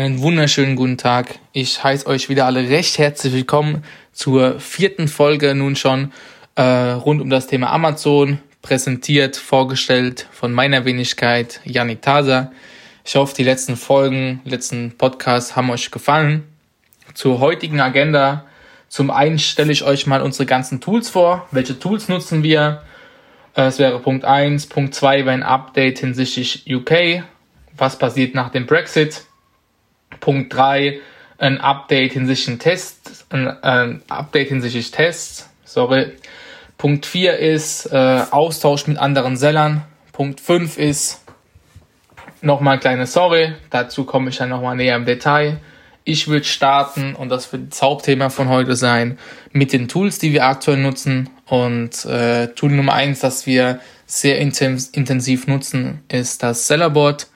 Einen wunderschönen guten Tag. Ich heiße euch wieder alle recht herzlich willkommen zur vierten Folge nun schon äh, rund um das Thema Amazon, präsentiert, vorgestellt von meiner Wenigkeit Yannick Taser. Ich hoffe, die letzten Folgen, letzten Podcasts haben euch gefallen. Zur heutigen Agenda. Zum einen stelle ich euch mal unsere ganzen Tools vor. Welche Tools nutzen wir? Äh, es wäre Punkt 1. Punkt 2 wäre ein Update hinsichtlich UK. Was passiert nach dem Brexit? Punkt 3 ein Update hinsichtlich Tests, ein, ein Update hinsichtlich Tests, sorry. Punkt 4 ist äh, Austausch mit anderen Sellern. Punkt 5 ist nochmal ein kleines Sorry, dazu komme ich dann nochmal näher im Detail. Ich würde starten, und das wird das Hauptthema von heute sein, mit den Tools, die wir aktuell nutzen. Und äh, Tool Nummer 1, das wir sehr intensiv nutzen, ist das Sellerboard.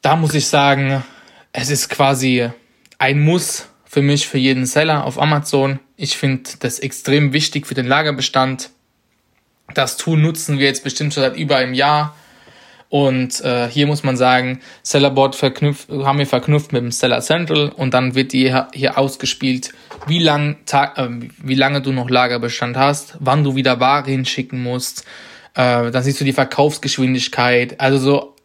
Da muss ich sagen, es ist quasi ein Muss für mich, für jeden Seller auf Amazon. Ich finde das extrem wichtig für den Lagerbestand. Das Tool nutzen wir jetzt bestimmt schon seit über einem Jahr. Und äh, hier muss man sagen, Sellerboard verknüpft, haben wir verknüpft mit dem Seller Central und dann wird dir hier ausgespielt, wie, lang, äh, wie lange du noch Lagerbestand hast, wann du wieder Ware hinschicken musst. Äh, dann siehst du die Verkaufsgeschwindigkeit. Also so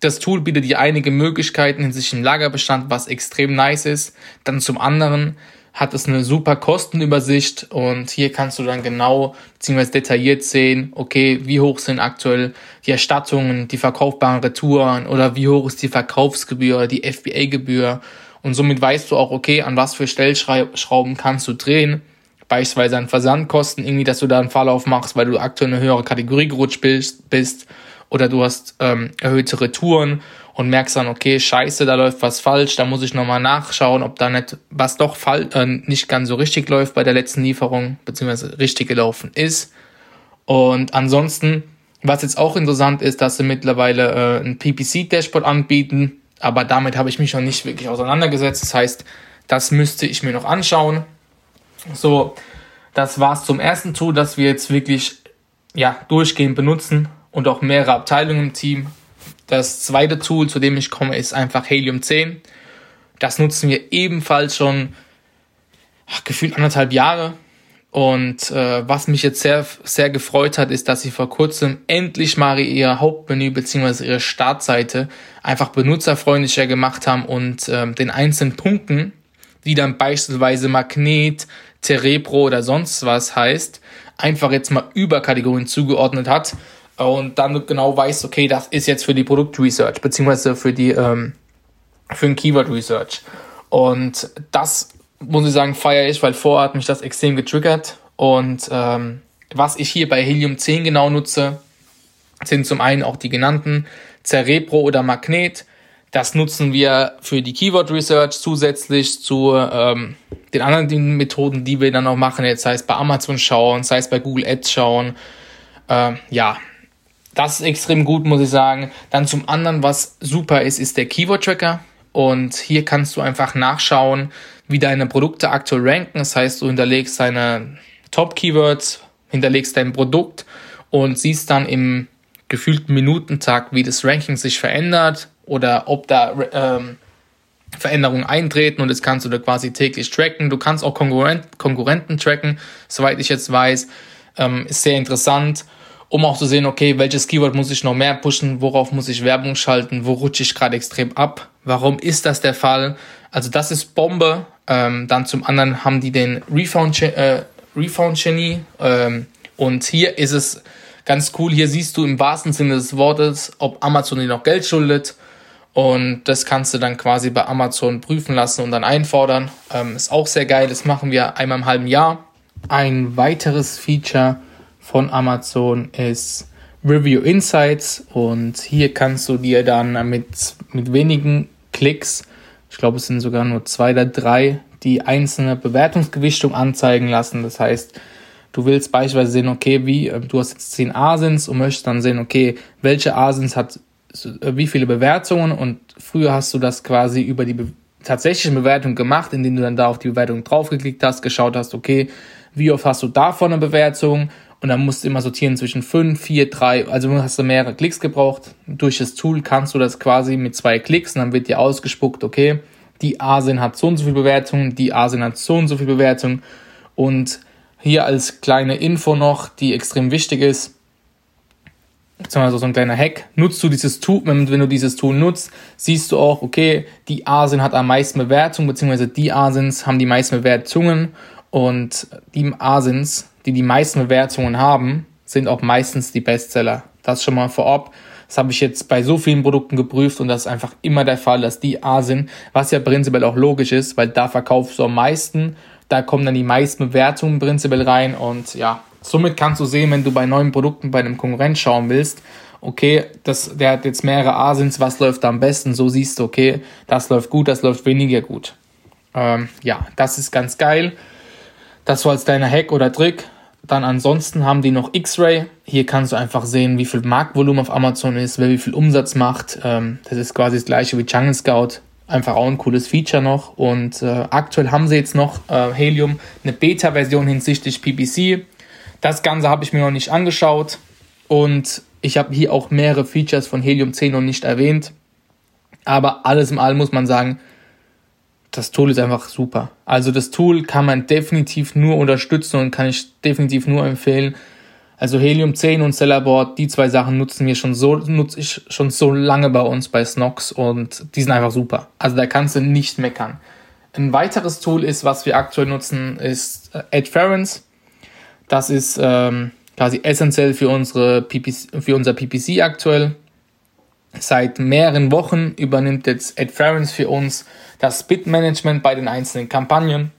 das Tool bietet dir einige Möglichkeiten hinsichtlich dem Lagerbestand, was extrem nice ist. Dann zum anderen hat es eine super Kostenübersicht und hier kannst du dann genau bzw. detailliert sehen, okay, wie hoch sind aktuell die Erstattungen, die verkaufbaren Retouren oder wie hoch ist die Verkaufsgebühr, die FBA-Gebühr und somit weißt du auch, okay, an was für Stellschrauben kannst du drehen, beispielsweise an Versandkosten, irgendwie, dass du da einen Verlauf machst, weil du aktuell eine höhere Kategorie gerutscht bist oder du hast ähm, erhöhte Retouren und merkst dann, okay, scheiße, da läuft was falsch, da muss ich nochmal nachschauen, ob da nicht was doch fall, äh, nicht ganz so richtig läuft bei der letzten Lieferung, beziehungsweise richtig gelaufen ist. Und ansonsten, was jetzt auch interessant ist, dass sie mittlerweile äh, ein PPC-Dashboard anbieten, aber damit habe ich mich noch nicht wirklich auseinandergesetzt. Das heißt, das müsste ich mir noch anschauen. So, das war's zum ersten Tool, das wir jetzt wirklich ja, durchgehend benutzen und auch mehrere Abteilungen im Team. Das zweite Tool, zu dem ich komme, ist einfach Helium 10. Das nutzen wir ebenfalls schon ach, gefühlt anderthalb Jahre. Und äh, was mich jetzt sehr, sehr gefreut hat, ist, dass sie vor kurzem endlich mal ihr Hauptmenü bzw. ihre Startseite einfach benutzerfreundlicher gemacht haben und äh, den einzelnen Punkten, die dann beispielsweise Magnet, Cerebro oder sonst was heißt, einfach jetzt mal Überkategorien zugeordnet hat und dann genau weißt, okay, das ist jetzt für die Produktresearch, beziehungsweise für die, ähm, für ein Keyword Research. Und das muss ich sagen, feiere ich, weil vorher hat mich das extrem getriggert. Und ähm, was ich hier bei Helium 10 genau nutze, sind zum einen auch die genannten Cerebro oder Magnet. Das nutzen wir für die Keyword Research zusätzlich zu ähm, den anderen Methoden, die wir dann auch machen. Jetzt sei es bei Amazon schauen, sei es bei Google Ads schauen. Ähm, ja, das ist extrem gut, muss ich sagen. Dann zum anderen, was super ist, ist der Keyword Tracker. Und hier kannst du einfach nachschauen, wie deine Produkte aktuell ranken. Das heißt, du hinterlegst deine Top-Keywords, hinterlegst dein Produkt und siehst dann im gefühlten Minutentag, wie das Ranking sich verändert oder ob da ähm, Veränderungen eintreten und das kannst du da quasi täglich tracken. Du kannst auch Konkurrent Konkurrenten tracken, soweit ich jetzt weiß. Ähm, ist sehr interessant um auch zu sehen, okay, welches Keyword muss ich noch mehr pushen, worauf muss ich Werbung schalten, wo rutsche ich gerade extrem ab, warum ist das der Fall? Also das ist Bombe. Ähm, dann zum anderen haben die den Refound, äh, Refound Genie ähm, und hier ist es ganz cool. Hier siehst du im wahrsten Sinne des Wortes, ob Amazon dir noch Geld schuldet Und das kannst du dann quasi bei Amazon prüfen lassen und dann einfordern. Ähm, ist auch sehr geil. Das machen wir einmal im halben Jahr. Ein weiteres Feature von Amazon ist Review Insights. Und hier kannst du dir dann mit, mit wenigen Klicks, ich glaube es sind sogar nur zwei oder drei, die einzelne Bewertungsgewichtung anzeigen lassen. Das heißt, du willst beispielsweise sehen, okay, wie, äh, du hast jetzt 10 Asins und möchtest dann sehen, okay, welche Asins hat äh, wie viele Bewertungen und früher hast du das quasi über die be tatsächliche Bewertung gemacht, indem du dann da auf die Bewertung draufgeklickt hast, geschaut hast, okay, wie oft hast du davon eine Bewertung und dann musst du immer sortieren zwischen 5, 4, 3, also hast du mehrere Klicks gebraucht. Durch das Tool kannst du das quasi mit zwei Klicks und dann wird dir ausgespuckt, okay, die Asin hat so und so viel Bewertung, die Asin hat so und so viel Bewertung. Und hier als kleine Info noch, die extrem wichtig ist, beziehungsweise so ein kleiner Hack, nutzt du dieses Tool, wenn, du dieses Tool nutzt, siehst du auch, okay, die Asin hat am meisten Bewertung, beziehungsweise die Asins haben die meisten Bewertungen und die Asins, die die meisten Bewertungen haben, sind auch meistens die Bestseller. Das schon mal vorab. Das habe ich jetzt bei so vielen Produkten geprüft und das ist einfach immer der Fall, dass die A sind, was ja prinzipiell auch logisch ist, weil da verkaufst du am meisten, da kommen dann die meisten Bewertungen prinzipiell rein und ja, somit kannst du sehen, wenn du bei neuen Produkten bei einem Konkurrent schauen willst, okay, das, der hat jetzt mehrere Asins, was läuft da am besten? So siehst du, okay, das läuft gut, das läuft weniger gut. Ähm, ja, das ist ganz geil. Das war als deiner Hack oder Trick. Dann ansonsten haben die noch X-Ray. Hier kannst du einfach sehen, wie viel Marktvolumen auf Amazon ist, wer wie viel Umsatz macht. Ähm, das ist quasi das gleiche wie Jungle Scout. Einfach auch ein cooles Feature noch. Und äh, aktuell haben sie jetzt noch äh, Helium, eine Beta-Version hinsichtlich PPC. Das Ganze habe ich mir noch nicht angeschaut. Und ich habe hier auch mehrere Features von Helium 10 noch nicht erwähnt. Aber alles im Allem muss man sagen, das Tool ist einfach super. Also das Tool kann man definitiv nur unterstützen und kann ich definitiv nur empfehlen. Also Helium 10 und Sellerboard, die zwei Sachen nutzen wir schon so, nutze ich schon so lange bei uns bei Snox und die sind einfach super. Also da kannst du nicht meckern. Ein weiteres Tool ist, was wir aktuell nutzen, ist äh, Adference. Das ist ähm, quasi essentiell für unsere PPC, für unser PPC aktuell. Seit mehreren Wochen übernimmt jetzt Adference für uns das Bit-Management bei den einzelnen Kampagnen.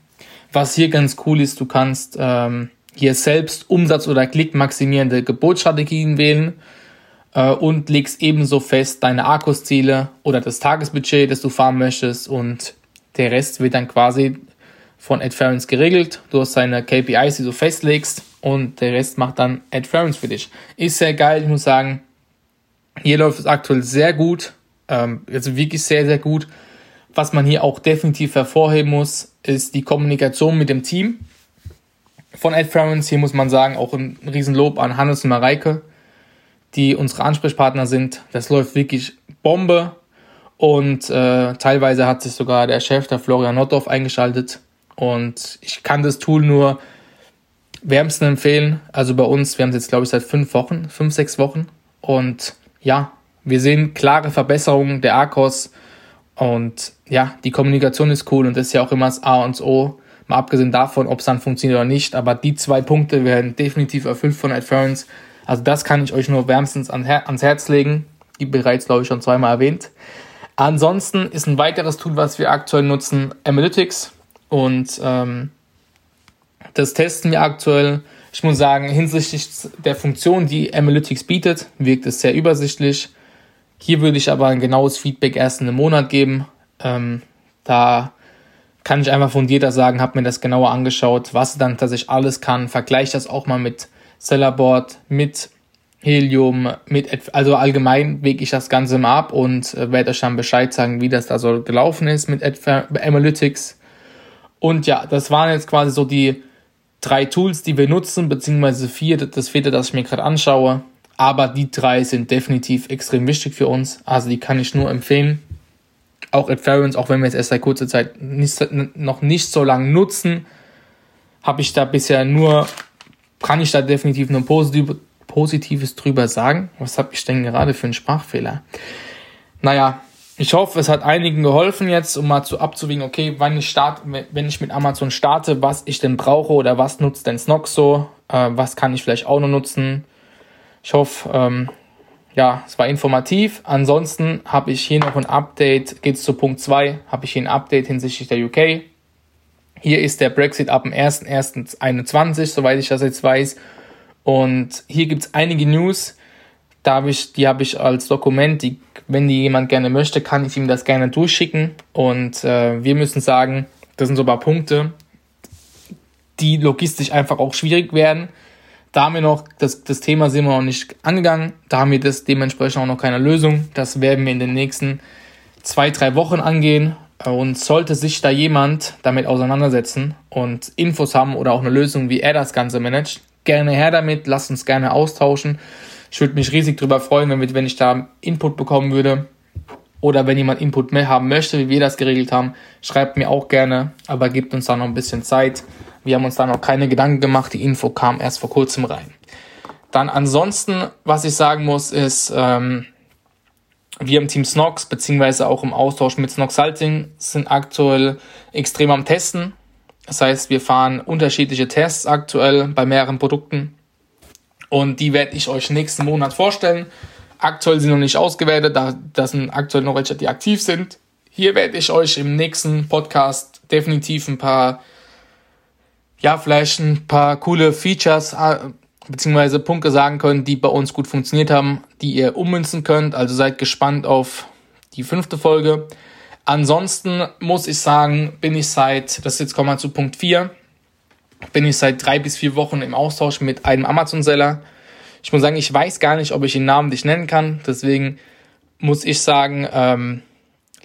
Was hier ganz cool ist, du kannst ähm, hier selbst Umsatz- oder klickmaximierende Gebotsstrategien wählen äh, und legst ebenso fest deine Akkus-Ziele oder das Tagesbudget, das du fahren möchtest und der Rest wird dann quasi von Adference geregelt. Du hast deine KPIs, die du festlegst und der Rest macht dann Adference für dich. Ist sehr geil, ich muss sagen, hier läuft es aktuell sehr gut, ähm, also wirklich sehr, sehr gut. Was man hier auch definitiv hervorheben muss, ist die Kommunikation mit dem Team von Adference. Hier muss man sagen, auch ein Riesenlob an Hannes und Mareike, die unsere Ansprechpartner sind. Das läuft wirklich Bombe. Und äh, teilweise hat sich sogar der Chef, der Florian Notdorf, eingeschaltet. Und ich kann das Tool nur wärmsten empfehlen. Also bei uns, wir haben es jetzt, glaube ich, seit fünf Wochen, fünf, sechs Wochen. Und ja, wir sehen klare Verbesserungen der Akkus und ja, die Kommunikation ist cool und das ist ja auch immer das A und das O. Mal abgesehen davon, ob es dann funktioniert oder nicht, aber die zwei Punkte werden definitiv erfüllt von Adference. Also das kann ich euch nur wärmstens ans Herz legen. Die bereits, glaube ich, schon zweimal erwähnt. Ansonsten ist ein weiteres Tool, was wir aktuell nutzen, Analytics. Und ähm, das testen wir aktuell ich muss sagen, hinsichtlich der Funktion, die Analytics bietet, wirkt es sehr übersichtlich. Hier würde ich aber ein genaues Feedback erst in einem Monat geben. Ähm, da kann ich einfach fundierter sagen, habe mir das genauer angeschaut, was dann tatsächlich alles kann. Vergleiche das auch mal mit Sellerboard, mit Helium, mit also allgemein wege ich das Ganze mal ab und äh, werde euch dann Bescheid sagen, wie das da so gelaufen ist mit Analytics. Und ja, das waren jetzt quasi so die drei Tools, die wir nutzen, beziehungsweise vier, das vierte, das ich mir gerade anschaue. Aber die drei sind definitiv extrem wichtig für uns. Also die kann ich nur empfehlen. Auch Adference, auch wenn wir es erst seit kurzer Zeit nicht, noch nicht so lange nutzen, habe ich da bisher nur, kann ich da definitiv nur positiv, Positives drüber sagen. Was habe ich denn gerade für einen Sprachfehler? Naja, ich hoffe, es hat einigen geholfen jetzt, um mal zu abzuwiegen, okay, wann ich starte, wenn ich mit Amazon starte, was ich denn brauche oder was nutzt denn Snox so, äh, was kann ich vielleicht auch noch nutzen. Ich hoffe, ähm, ja, es war informativ. Ansonsten habe ich hier noch ein Update, geht es zu Punkt 2, habe ich hier ein Update hinsichtlich der UK. Hier ist der Brexit ab dem 1.1.21, soweit ich das jetzt weiß. Und hier gibt es einige News, da hab ich, die habe ich als Dokument, die, wenn die jemand gerne möchte, kann ich ihm das gerne durchschicken. Und äh, wir müssen sagen, das sind so ein paar Punkte, die logistisch einfach auch schwierig werden. Da haben wir noch, das, das Thema sind wir noch nicht angegangen, da haben wir das dementsprechend auch noch keine Lösung. Das werden wir in den nächsten zwei, drei Wochen angehen. Und sollte sich da jemand damit auseinandersetzen und Infos haben oder auch eine Lösung, wie er das Ganze managt, gerne her damit, lasst uns gerne austauschen. Ich würde mich riesig darüber freuen, wenn, wenn ich da Input bekommen würde. Oder wenn jemand Input mehr haben möchte, wie wir das geregelt haben, schreibt mir auch gerne, aber gebt uns da noch ein bisschen Zeit. Wir haben uns da noch keine Gedanken gemacht, die Info kam erst vor kurzem rein. Dann ansonsten, was ich sagen muss, ist, ähm, wir im Team Snox, beziehungsweise auch im Austausch mit Snox Salting, sind aktuell extrem am Testen. Das heißt, wir fahren unterschiedliche Tests aktuell bei mehreren Produkten. Und die werde ich euch nächsten Monat vorstellen. Aktuell sind noch nicht ausgewertet, da das sind aktuell noch welche, die aktiv sind. Hier werde ich euch im nächsten Podcast definitiv ein paar, ja, vielleicht ein paar coole Features äh, beziehungsweise Punkte sagen können, die bei uns gut funktioniert haben, die ihr ummünzen könnt. Also seid gespannt auf die fünfte Folge. Ansonsten muss ich sagen, bin ich seit, das jetzt kommen wir zu Punkt 4, bin ich seit drei bis vier Wochen im Austausch mit einem Amazon-Seller. Ich muss sagen, ich weiß gar nicht, ob ich den Namen nicht nennen kann. Deswegen muss ich sagen, ähm,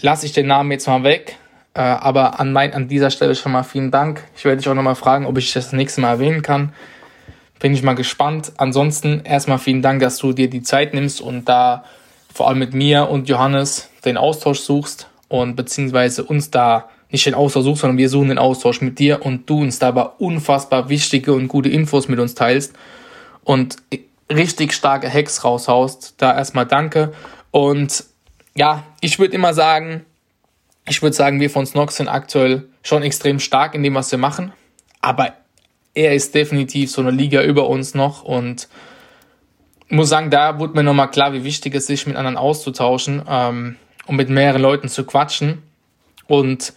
lasse ich den Namen jetzt mal weg. Äh, aber an, mein, an dieser Stelle schon mal vielen Dank. Ich werde dich auch nochmal fragen, ob ich das nächste Mal erwähnen kann. Bin ich mal gespannt. Ansonsten erstmal vielen Dank, dass du dir die Zeit nimmst und da vor allem mit mir und Johannes den Austausch suchst und beziehungsweise uns da nicht den Austausch suchst, sondern wir suchen den Austausch mit dir und du uns dabei unfassbar wichtige und gute Infos mit uns teilst und richtig starke Hacks raushaust. Da erstmal danke. Und ja, ich würde immer sagen, ich würde sagen, wir von Snox sind aktuell schon extrem stark in dem, was wir machen. Aber er ist definitiv so eine Liga über uns noch und muss sagen, da wurde mir nochmal klar, wie wichtig es ist, sich mit anderen auszutauschen ähm, und mit mehreren Leuten zu quatschen. Und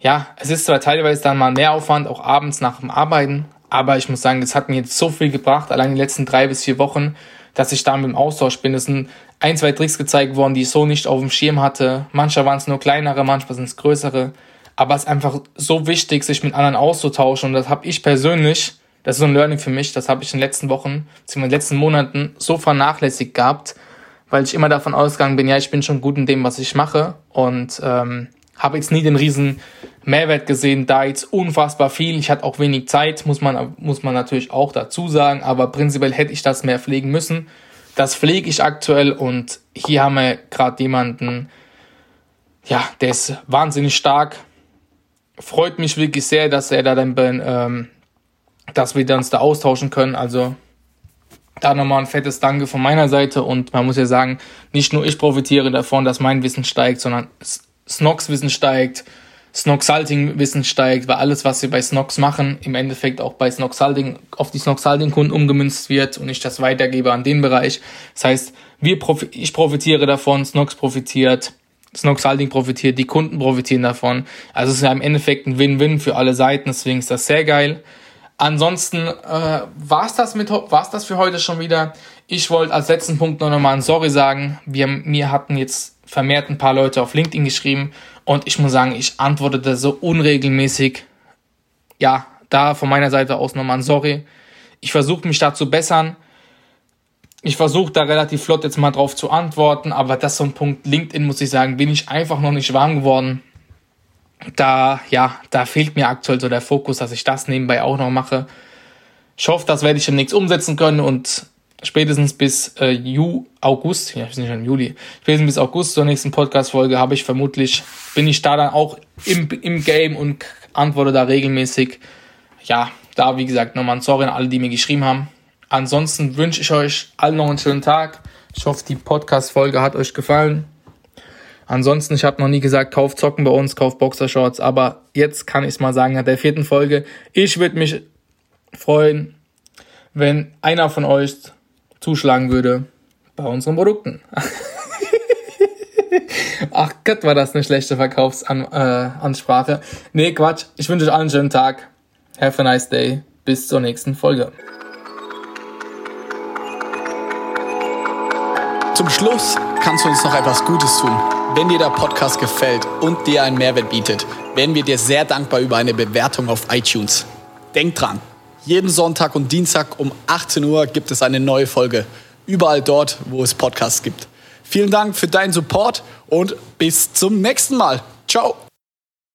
ja, es ist zwar teilweise dann mal mehr Aufwand, auch abends nach dem Arbeiten, aber ich muss sagen, es hat mir jetzt so viel gebracht, allein die letzten drei bis vier Wochen, dass ich da mit dem Austausch bin. Es sind ein, zwei Tricks gezeigt worden, die ich so nicht auf dem Schirm hatte. Manchmal waren es nur kleinere, manchmal sind es größere. Aber es ist einfach so wichtig, sich mit anderen auszutauschen. Und das habe ich persönlich, das ist so ein Learning für mich, das habe ich in den letzten Wochen, in den letzten Monaten so vernachlässigt gehabt, weil ich immer davon ausgegangen bin, ja, ich bin schon gut in dem, was ich mache. Und ähm, habe jetzt nie den riesen Mehrwert gesehen, da jetzt unfassbar viel. Ich hatte auch wenig Zeit, muss man, muss man natürlich auch dazu sagen, aber prinzipiell hätte ich das mehr pflegen müssen. Das pflege ich aktuell und hier haben wir gerade jemanden, ja, der ist wahnsinnig stark. Freut mich wirklich sehr, dass er da dann, ähm, dass wir uns da austauschen können. Also da nochmal ein fettes Danke von meiner Seite und man muss ja sagen, nicht nur ich profitiere davon, dass mein Wissen steigt, sondern Snox-Wissen steigt, Snox-Salting-Wissen steigt, weil alles, was wir bei Snox machen, im Endeffekt auch bei Snox-Salting auf die Snox-Salting-Kunden umgemünzt wird und ich das weitergebe an den Bereich. Das heißt, wir profi ich profitiere davon, Snox profitiert, Snox-Salting profitiert, die Kunden profitieren davon. Also es ist ja im Endeffekt ein Win-Win für alle Seiten, deswegen ist das sehr geil. Ansonsten äh, war's das das für heute schon wieder. Ich wollte als letzten Punkt noch mal ein Sorry sagen. Wir mir hatten jetzt vermehrt ein paar Leute auf LinkedIn geschrieben und ich muss sagen, ich antwortete so unregelmäßig. Ja, da von meiner Seite aus nochmal ein Sorry. Ich versuche mich da zu bessern. Ich versuche da relativ flott jetzt mal drauf zu antworten, aber das ist so ein Punkt LinkedIn, muss ich sagen, bin ich einfach noch nicht warm geworden. Da, ja, da fehlt mir aktuell so der Fokus, dass ich das nebenbei auch noch mache. Ich hoffe, das werde ich demnächst umsetzen können und spätestens bis äh, Ju, August, ja, wir sind schon im Juli, spätestens bis August zur nächsten Podcast-Folge habe ich vermutlich, bin ich da dann auch im, im Game und antworte da regelmäßig. Ja, da wie gesagt nochmal ein Sorry an alle, die mir geschrieben haben. Ansonsten wünsche ich euch allen noch einen schönen Tag. Ich hoffe, die Podcast-Folge hat euch gefallen. Ansonsten, ich habe noch nie gesagt, kauft Zocken bei uns, kauft Boxershorts, aber jetzt kann ich es mal sagen, nach der vierten Folge. Ich würde mich freuen, wenn einer von euch zuschlagen würde bei unseren Produkten. Ach Gott, war das eine schlechte Verkaufsansprache. Äh, nee, Quatsch. Ich wünsche euch allen einen schönen Tag. Have a nice day. Bis zur nächsten Folge. Zum Schluss kannst du uns noch etwas Gutes tun. Wenn dir der Podcast gefällt und dir einen Mehrwert bietet, wären wir dir sehr dankbar über eine Bewertung auf iTunes. Denk dran, jeden Sonntag und Dienstag um 18 Uhr gibt es eine neue Folge. Überall dort, wo es Podcasts gibt. Vielen Dank für deinen Support und bis zum nächsten Mal. Ciao.